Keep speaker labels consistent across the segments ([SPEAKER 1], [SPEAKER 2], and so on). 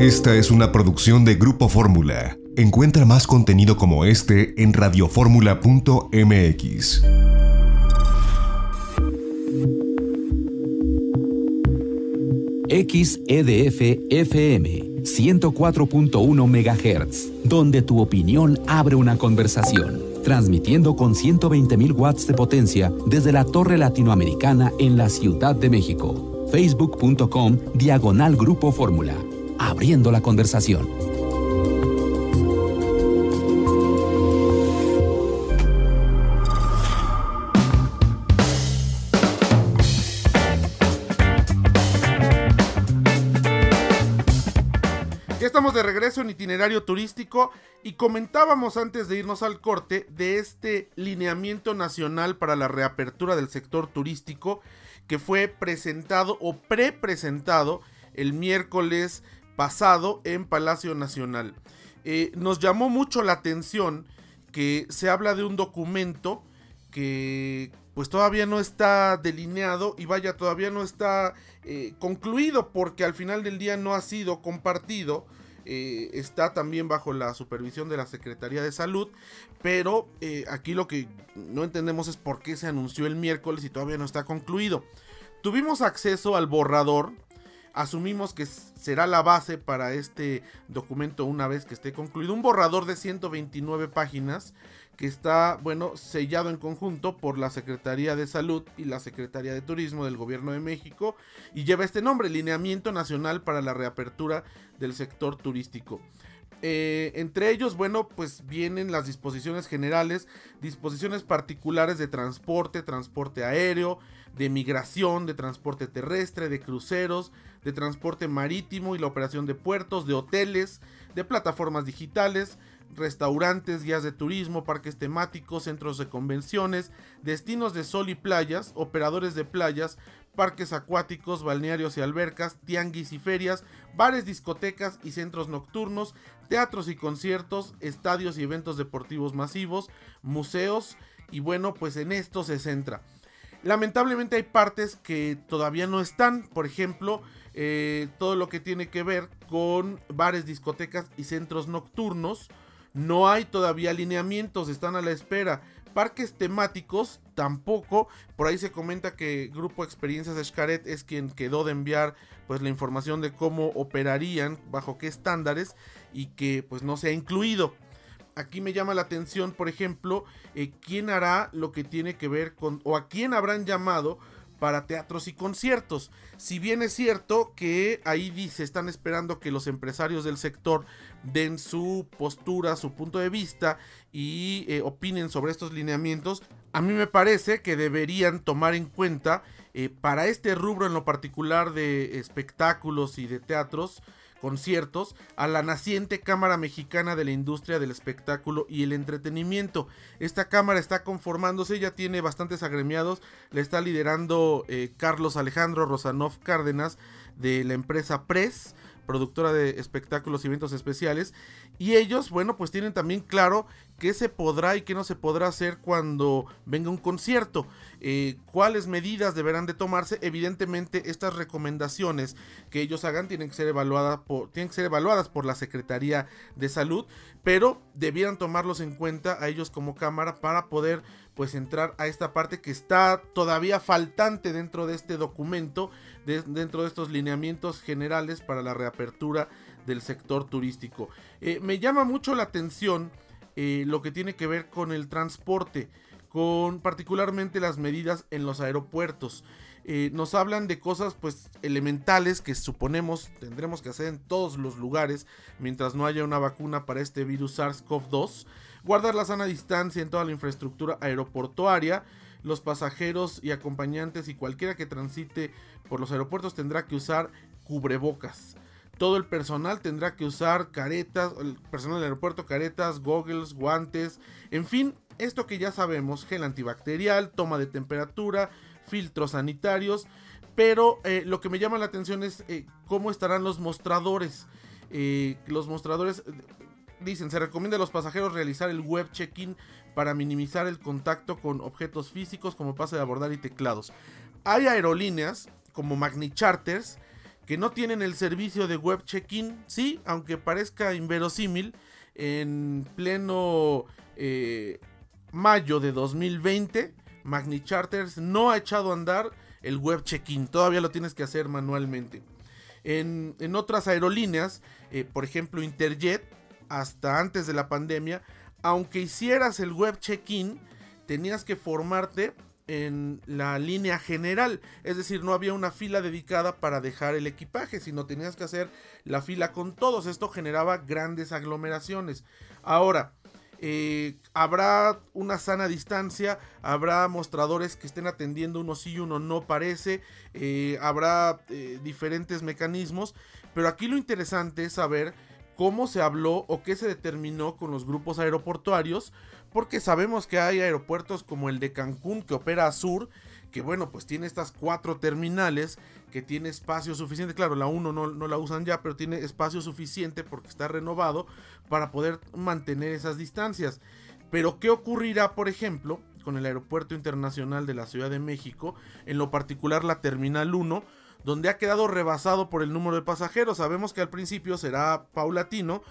[SPEAKER 1] Esta es una producción de Grupo Fórmula. Encuentra más contenido como este en radioformula.mx.
[SPEAKER 2] XEDF FM 104.1 MHz, donde tu opinión abre una conversación, transmitiendo con 120.000 watts de potencia desde la Torre Latinoamericana en la Ciudad de México. Facebook.com Diagonal Grupo Fórmula, abriendo la conversación.
[SPEAKER 3] Estamos de regreso en itinerario turístico y comentábamos antes de irnos al corte de este lineamiento nacional para la reapertura del sector turístico que fue presentado o pre-presentado el miércoles pasado en Palacio Nacional. Eh, nos llamó mucho la atención que se habla de un documento que pues todavía no está delineado y vaya todavía no está eh, concluido porque al final del día no ha sido compartido eh, está también bajo la supervisión de la Secretaría de Salud, pero aquí lo que no entendemos es por qué se anunció el miércoles y todavía no está concluido. Tuvimos acceso al borrador, asumimos que será la base para este documento una vez que esté concluido, un borrador de 129 páginas que está, bueno, sellado en conjunto por la Secretaría de Salud y la Secretaría de Turismo del Gobierno de México y lleva este nombre, Lineamiento Nacional para la Reapertura del Sector Turístico. Eh, entre ellos, bueno, pues vienen las disposiciones generales, disposiciones particulares de transporte, transporte aéreo, de migración, de transporte terrestre, de cruceros, de transporte marítimo y la operación de puertos, de hoteles, de plataformas digitales, restaurantes, guías de turismo, parques temáticos, centros de convenciones, destinos de sol y playas, operadores de playas, parques acuáticos, balnearios y albercas, tianguis y ferias, bares, discotecas y centros nocturnos, teatros y conciertos, estadios y eventos deportivos masivos, museos y bueno, pues en esto se centra. Lamentablemente hay partes que todavía no están, por ejemplo, eh, todo lo que tiene que ver con bares, discotecas y centros nocturnos. No hay todavía alineamientos, están a la espera. Parques temáticos tampoco. Por ahí se comenta que Grupo Experiencias Escaret es quien quedó de enviar pues la información de cómo operarían, bajo qué estándares y que pues no se ha incluido. Aquí me llama la atención, por ejemplo, eh, quién hará lo que tiene que ver con o a quién habrán llamado para teatros y conciertos. Si bien es cierto que ahí dice, están esperando que los empresarios del sector den su postura, su punto de vista y eh, opinen sobre estos lineamientos, a mí me parece que deberían tomar en cuenta eh, para este rubro en lo particular de espectáculos y de teatros, conciertos a la naciente Cámara Mexicana de la Industria del Espectáculo y el Entretenimiento. Esta cámara está conformándose, ya tiene bastantes agremiados, le está liderando eh, Carlos Alejandro Rosanov Cárdenas de la empresa Press productora de espectáculos y eventos especiales. Y ellos, bueno, pues tienen también claro qué se podrá y qué no se podrá hacer cuando venga un concierto. Eh, cuáles medidas deberán de tomarse. Evidentemente, estas recomendaciones que ellos hagan tienen que ser por, tienen que ser evaluadas por la Secretaría de Salud, pero debieran tomarlos en cuenta a ellos como cámara para poder pues entrar a esta parte que está todavía faltante dentro de este documento, dentro de estos lineamientos generales para la reapertura del sector turístico. Eh, me llama mucho la atención eh, lo que tiene que ver con el transporte, con particularmente las medidas en los aeropuertos. Eh, nos hablan de cosas pues elementales que suponemos tendremos que hacer en todos los lugares mientras no haya una vacuna para este virus SARS-CoV-2 guardar la sana distancia en toda la infraestructura aeroportuaria. Los pasajeros y acompañantes y cualquiera que transite por los aeropuertos tendrá que usar cubrebocas. Todo el personal tendrá que usar caretas, el personal del aeropuerto, caretas, goggles, guantes, en fin, esto que ya sabemos, gel antibacterial, toma de temperatura, filtros sanitarios, pero eh, lo que me llama la atención es eh, cómo estarán los mostradores. Eh, los mostradores Dicen, se recomienda a los pasajeros realizar el web check-in para minimizar el contacto con objetos físicos como pase de abordar y teclados. Hay aerolíneas como Magni Charters que no tienen el servicio de web check-in, sí, aunque parezca inverosímil, en pleno mayo de 2020, Magni Charters no ha echado a andar el web check-in, todavía lo tienes que hacer manualmente. En, otras aerolíneas, eh, por ejemplo Interjet, hasta antes de la pandemia, aunque hicieras el web check-in, tenías que formarte en la línea general, es decir, no había una fila dedicada para dejar el equipaje, sino tenías que hacer la fila con todos. Esto generaba grandes aglomeraciones. Ahora, eh, habrá una sana distancia, habrá mostradores que estén atendiendo uno sí y uno no parece, eh, habrá eh, diferentes mecanismos, pero aquí lo interesante es saber cómo se habló o qué se determinó con los grupos aeroportuarios, porque sabemos que hay aeropuertos como el de Cancún que opera a Sur, que bueno, pues tiene estas cuatro terminales, que tiene espacio suficiente, claro, la 1 no, no, la usan ya, pero tiene espacio suficiente porque está renovado para poder mantener esas distancias. Pero ¿qué ocurrirá, por ejemplo, con el Aeropuerto Internacional de la Ciudad de México, en lo particular la Terminal 1, donde ha quedado rebasado por el número de pasajeros. Sabemos que al principio será paulatino,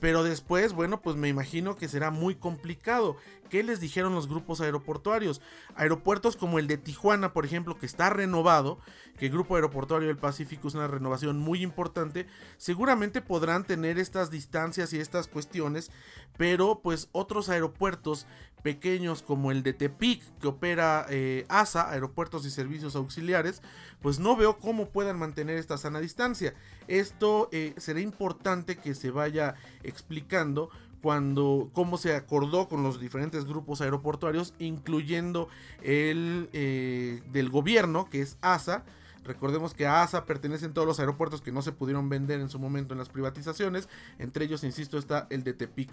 [SPEAKER 3] pero después, bueno, pues me imagino que será muy complicado. ¿Qué les dijeron los grupos aeroportuarios? Aeropuertos como el de Tijuana, por ejemplo, que está renovado, que el Grupo Aeroportuario del Pacífico es una renovación muy importante, seguramente podrán tener estas distancias y estas cuestiones, pero pues otros aeropuertos pequeños como el de Tepic que opera eh, ASA, Aeropuertos y Servicios Auxiliares, pues no veo cómo puedan mantener esta sana distancia. Esto eh, será importante que se vaya explicando cuando cómo se acordó con los diferentes grupos aeroportuarios, incluyendo el eh, del gobierno, que es ASA, Recordemos que a ASA pertenecen todos los aeropuertos que no se pudieron vender en su momento en las privatizaciones. Entre ellos, insisto, está el de Tepic.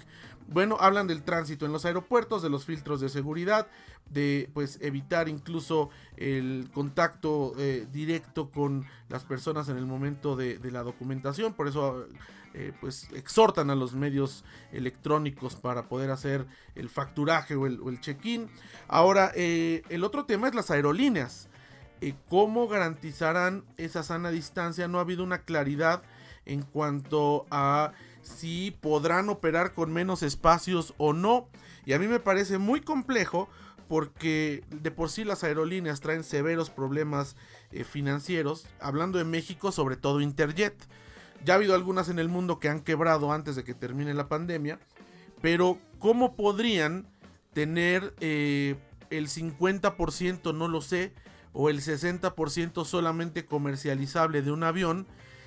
[SPEAKER 3] Bueno, hablan del tránsito en los aeropuertos, de los filtros de seguridad, de pues evitar incluso el contacto eh, directo con las personas en el momento de, la documentación. Por eso eh, pues exhortan a los medios electrónicos para poder hacer el facturaje o el, check-in. Ahora, eh, el otro tema es las aerolíneas. Eh, cómo garantizarán esa sana distancia. No ha habido una claridad en cuanto a si podrán operar con menos espacios o no. Y a mí me parece muy complejo porque de por sí las aerolíneas traen severos problemas financieros. Hablando de México, sobre todo Interjet. Ya ha habido algunas en el mundo que han quebrado antes de que termine la pandemia. Pero ¿cómo podrían tener eh, el 50%? No lo sé o el 60% solamente comercializable de un avión,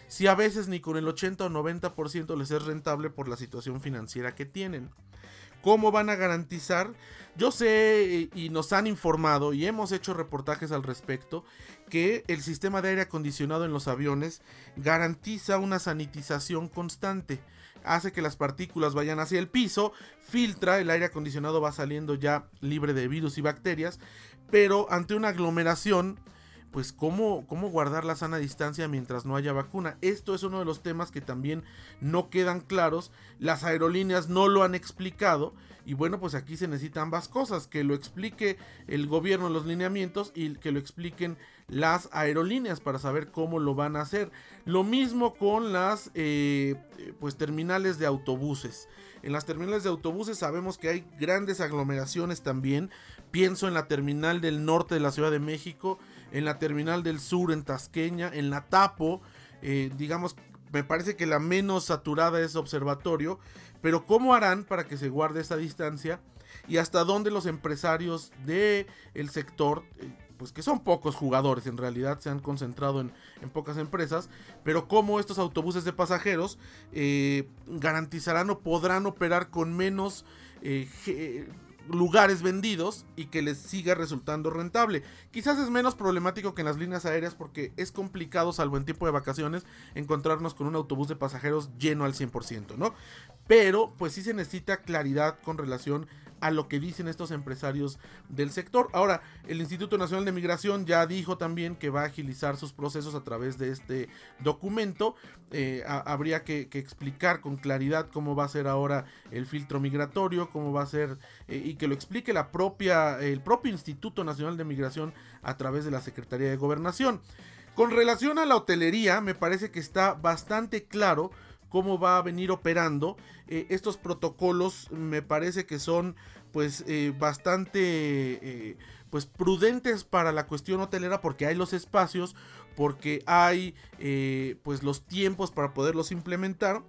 [SPEAKER 3] si a veces ni con el 80 o 90% les es rentable por la situación financiera que tienen. ¿Cómo van a garantizar? Yo sé y nos han informado y hemos hecho reportajes al respecto que el sistema de aire acondicionado en los aviones garantiza una sanitización constante. Hace que las partículas vayan hacia el piso, filtra, el aire acondicionado va saliendo ya libre de virus y bacterias, pero ante una aglomeración, pues ¿cómo, cómo guardar la sana distancia mientras no haya vacuna. Esto es uno de los temas que también no quedan claros. Las aerolíneas no lo han explicado. Y bueno, pues aquí se necesitan ambas cosas, que lo explique el gobierno los lineamientos y que lo expliquen las aerolíneas para saber cómo lo van a hacer. Lo mismo con las eh, pues terminales de autobuses. En las terminales de autobuses sabemos que hay grandes aglomeraciones también. Pienso en la terminal del norte de la Ciudad de México, en la terminal del sur en Tasqueña, en la Tapo, eh, digamos, me parece que la menos saturada es observatorio, pero ¿cómo harán para que se guarde esa distancia? Y hasta dónde los empresarios del el sector, eh, pues que son pocos jugadores, en realidad se han concentrado en, pocas empresas, pero cómo estos autobuses de pasajeros eh, garantizarán o podrán operar con menos lugares vendidos y que les siga resultando rentable. Quizás es menos problemático que en las líneas aéreas porque es complicado, salvo en tiempo de vacaciones, encontrarnos con un autobús de pasajeros lleno al 100%, ¿no? Pero pues sí se necesita claridad con relación a lo que dicen estos empresarios del sector. Ahora, el Instituto Nacional de Migración ya dijo también que va a agilizar sus procesos a través de este documento. Eh, habría que, explicar con claridad cómo va a ser ahora el filtro migratorio, cómo va a ser eh, y que lo explique la propia, el propio Instituto Nacional de Migración a través de la Secretaría de Gobernación. Con relación a la hotelería, me parece que está bastante claro cómo va a venir operando. Eh, estos protocolos me parece que son pues eh, bastante eh, pues prudentes para la cuestión hotelera porque hay los espacios, porque hay pues los tiempos para poderlos implementar.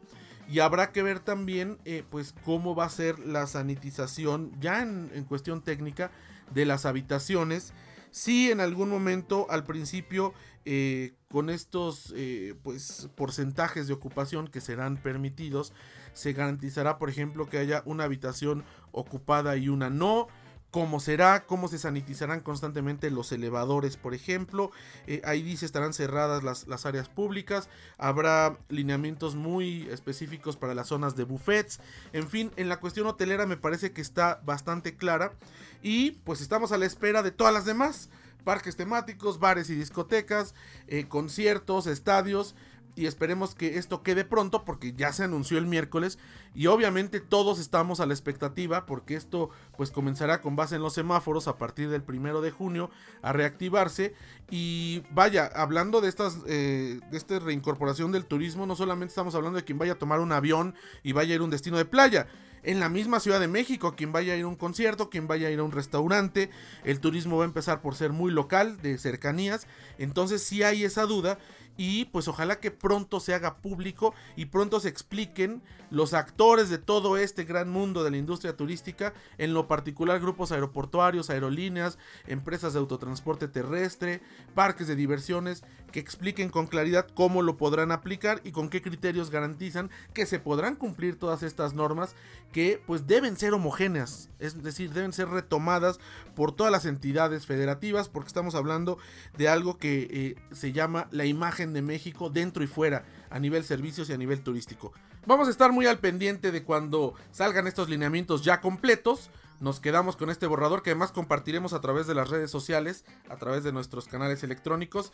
[SPEAKER 3] Y habrá que ver también pues cómo va a ser la sanitización ya en, en cuestión técnica de las habitaciones. Si en algún momento al principio eh, con estos eh, pues, porcentajes de ocupación que serán permitidos, se garantizará, por ejemplo, que haya una habitación ocupada y una no. ¿Cómo será? ¿Cómo se sanitizarán constantemente los elevadores, por ejemplo? Eh, ahí dice estarán cerradas las, las, áreas públicas. Habrá lineamientos muy específicos para las zonas de buffets. En fin, en la cuestión hotelera me parece que está bastante clara. Y pues estamos a la espera de todas las demás parques temáticos, bares y discotecas, eh, conciertos, estadios. Y esperemos que esto quede pronto porque ya se anunció el miércoles y obviamente todos estamos a la expectativa porque esto pues comenzará con base en los semáforos a partir del primero de junio a reactivarse. Y vaya hablando de estas eh, de esta reincorporación del turismo no solamente estamos hablando de quien vaya a tomar un avión y vaya a ir a un destino de playa. En la misma Ciudad de México, quien vaya a ir a un concierto, quien vaya a ir a un restaurante, el turismo va a empezar por ser muy local, de cercanías, entonces si hay esa duda y pues ojalá que pronto se haga público y pronto se expliquen los actores de todo este gran mundo de la industria turística, en lo particular grupos aeroportuarios, aerolíneas, empresas de autotransporte terrestre, parques de diversiones, que expliquen con claridad cómo lo podrán aplicar y con qué criterios garantizan que se podrán cumplir todas estas normas que pues deben ser homogéneas, es decir, deben ser retomadas por todas las entidades federativas porque estamos hablando de algo que eh, se llama la de México dentro y fuera a nivel servicios y a nivel turístico. Vamos a estar muy al pendiente de cuando salgan estos lineamientos ya completos. Nos quedamos con este borrador que además compartiremos a través de las redes sociales, a través de nuestros canales electrónicos,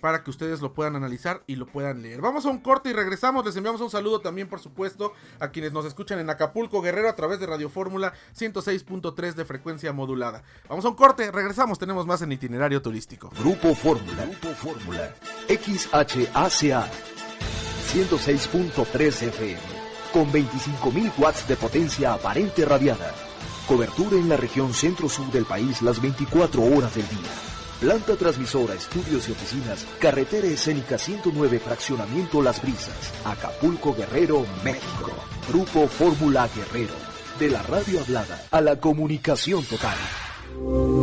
[SPEAKER 3] para que ustedes lo puedan analizar y lo puedan leer. Vamos a un corte y regresamos. Les enviamos un saludo también, por supuesto, a quienes nos escuchan en Acapulco Guerrero a través de Radio Fórmula 106.3 de frecuencia modulada. Vamos a un corte, regresamos, tenemos más en itinerario turístico.
[SPEAKER 4] Grupo Fórmula, Grupo Fórmula, XHACA 106.3 FM, con 25.000 watts de potencia aparente radiada. Cobertura en la región centro-sur del país las 24 horas del día. Planta transmisora, estudios y oficinas, carretera escénica 109, fraccionamiento Las Brisas, Acapulco Guerrero, México. Grupo Fórmula Guerrero, de la radio hablada a la comunicación total.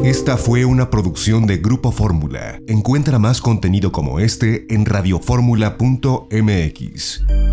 [SPEAKER 1] Esta fue una producción de Grupo Fórmula. Encuentra más contenido como este en radioformula.mx.